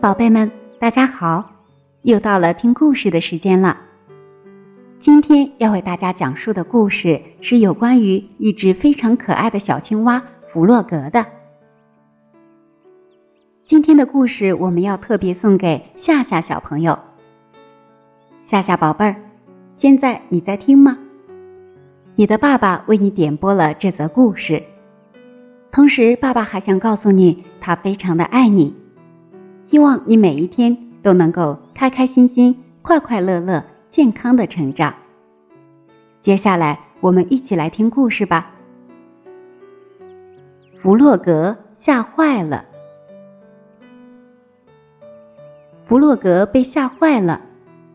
宝贝们，大家好！又到了听故事的时间了。今天要为大家讲述的故事是有关于一只非常可爱的小青蛙弗洛格的。今天的故事我们要特别送给夏夏小朋友。夏夏宝贝儿，现在你在听吗？你的爸爸为你点播了这则故事，同时爸爸还想告诉你，他非常的爱你。希望你每一天都能够开开心心、快快乐乐、健康的成长。接下来，我们一起来听故事吧。弗洛格吓坏了。弗洛格被吓坏了，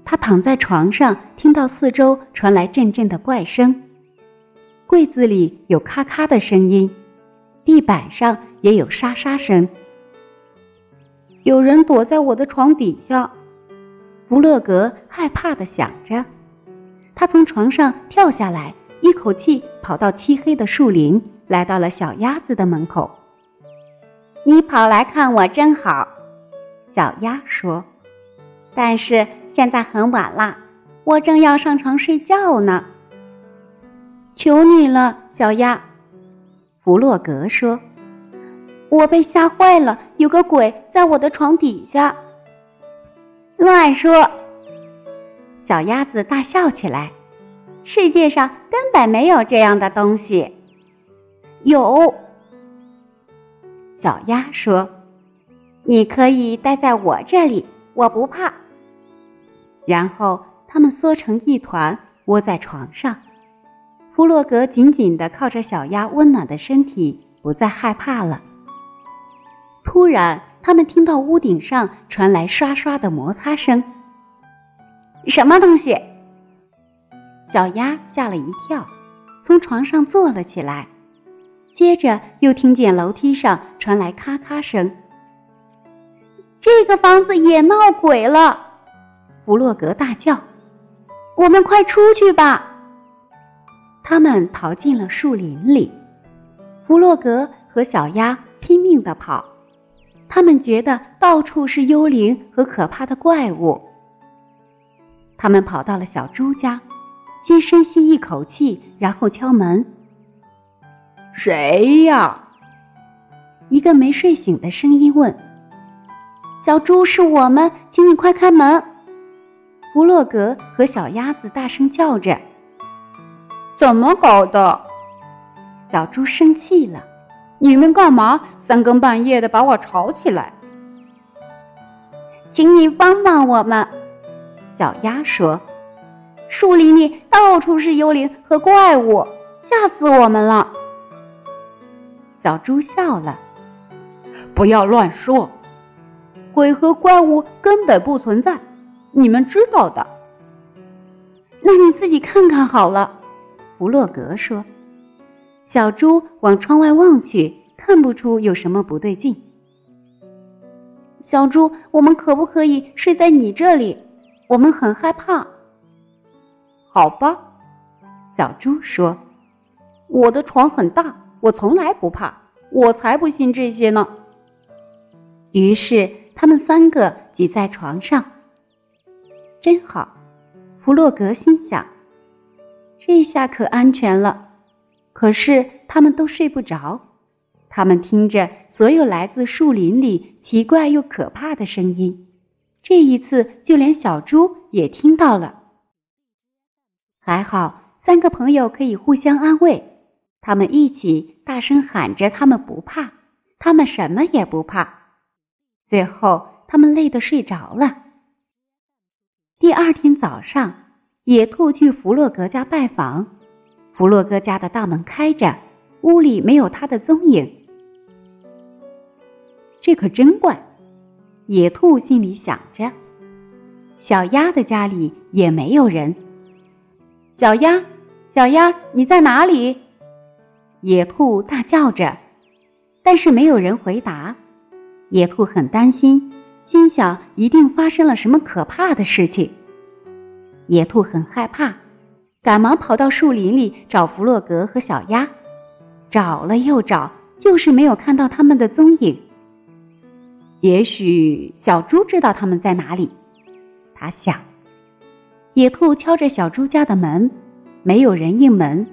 他躺在床上，听到四周传来阵阵的怪声，柜子里有咔咔的声音，地板上也有沙沙声。有人躲在我的床底下，弗洛格害怕的想着。他从床上跳下来，一口气跑到漆黑的树林，来到了小鸭子的门口。你跑来看我真好，小鸭说。但是现在很晚了，我正要上床睡觉呢。求你了，小鸭，弗洛格说。我被吓坏了，有个鬼在我的床底下。乱说！小鸭子大笑起来。世界上根本没有这样的东西。有。小鸭说：“你可以待在我这里，我不怕。”然后他们缩成一团，窝在床上。弗洛格紧紧的靠着小鸭温暖的身体，不再害怕了。突然，他们听到屋顶上传来刷刷的摩擦声。什么东西？小鸭吓了一跳，从床上坐了起来。接着又听见楼梯上传来咔咔声。这个房子也闹鬼了！弗洛格大叫：“我们快出去吧！”他们逃进了树林里。弗洛格和小鸭拼命地跑。他们觉得到处是幽灵和可怕的怪物。他们跑到了小猪家，先深吸一口气，然后敲门。“谁呀？”一个没睡醒的声音问。“小猪，是我们，请你快开门！”弗洛格和小鸭子大声叫着。“怎么搞的？”小猪生气了。你们干嘛三更半夜的把我吵起来？请你帮帮我们，小鸭说：“树林里到处是幽灵和怪物，吓死我们了。”小猪笑了：“不要乱说，鬼和怪物根本不存在，你们知道的。”那你自己看看好了，弗洛格说。小猪往窗外望去，看不出有什么不对劲。小猪，我们可不可以睡在你这里？我们很害怕。好吧，小猪说：“我的床很大，我从来不怕。我才不信这些呢。”于是他们三个挤在床上，真好。弗洛格心想：“这下可安全了。”可是他们都睡不着，他们听着所有来自树林里奇怪又可怕的声音。这一次，就连小猪也听到了。还好，三个朋友可以互相安慰，他们一起大声喊着：“他们不怕，他们什么也不怕。”最后，他们累得睡着了。第二天早上，野兔去弗洛格家拜访。弗洛格家的大门开着，屋里没有他的踪影。这可真怪，野兔心里想着。小鸭的家里也没有人。小鸭，小鸭，你在哪里？野兔大叫着，但是没有人回答。野兔很担心，心想一定发生了什么可怕的事情。野兔很害怕。赶忙跑到树林里找弗洛格和小鸭，找了又找，就是没有看到他们的踪影。也许小猪知道他们在哪里，他想。野兔敲着小猪家的门，没有人应门。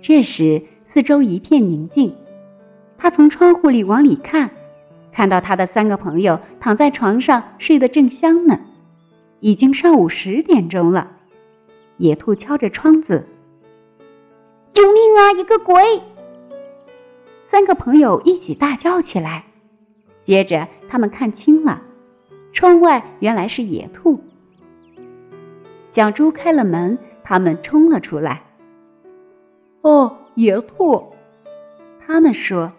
这时，四周一片宁静。他从窗户里往里看，看到他的三个朋友躺在床上睡得正香呢。已经上午十点钟了。野兔敲着窗子：“救命啊！一个鬼！”三个朋友一起大叫起来。接着，他们看清了，窗外原来是野兔。小猪开了门，他们冲了出来。哦，野兔，他们说：“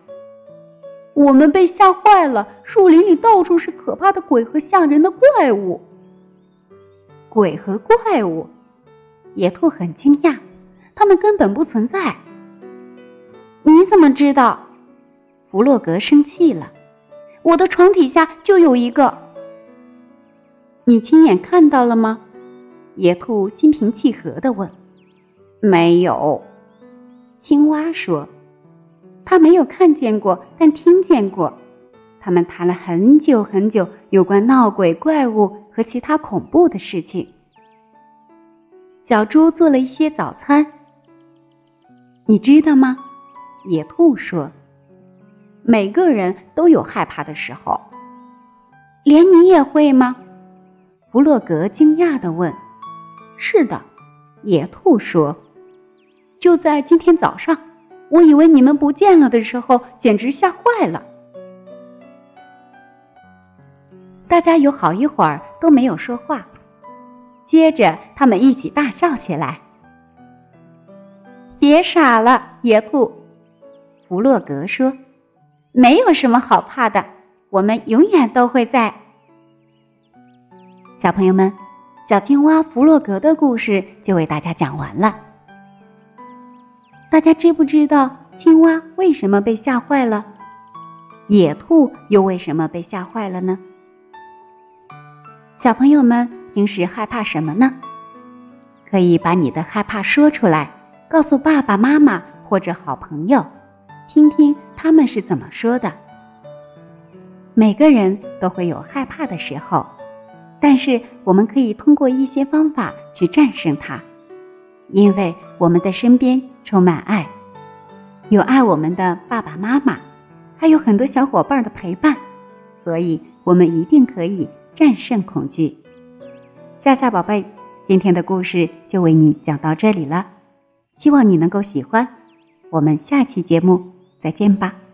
我们被吓坏了，树林里到处是可怕的鬼和吓人的怪物。”鬼和怪物，野兔很惊讶，他们根本不存在。你怎么知道？弗洛格生气了。我的床底下就有一个。你亲眼看到了吗？野兔心平气和地问。没有，青蛙说，他没有看见过，但听见过。他们谈了很久很久有关闹鬼、怪物和其他恐怖的事情。小猪做了一些早餐。你知道吗？野兔说：“每个人都有害怕的时候，连你也会吗？”弗洛格惊讶地问。“是的。”野兔说，“就在今天早上，我以为你们不见了的时候，简直吓坏了。”大家有好一会儿都没有说话，接着他们一起大笑起来。别傻了，野兔，弗洛格说：“没有什么好怕的，我们永远都会在。”小朋友们，小青蛙弗洛格的故事就为大家讲完了。大家知不知道青蛙为什么被吓坏了？野兔又为什么被吓坏了呢？小朋友们平时害怕什么呢？可以把你的害怕说出来，告诉爸爸妈妈或者好朋友，听听他们是怎么说的。每个人都会有害怕的时候，但是我们可以通过一些方法去战胜它，因为我们的身边充满爱，有爱我们的爸爸妈妈，还有很多小伙伴的陪伴，所以我们一定可以。战胜恐惧，夏夏宝贝，今天的故事就为你讲到这里了，希望你能够喜欢。我们下期节目再见吧。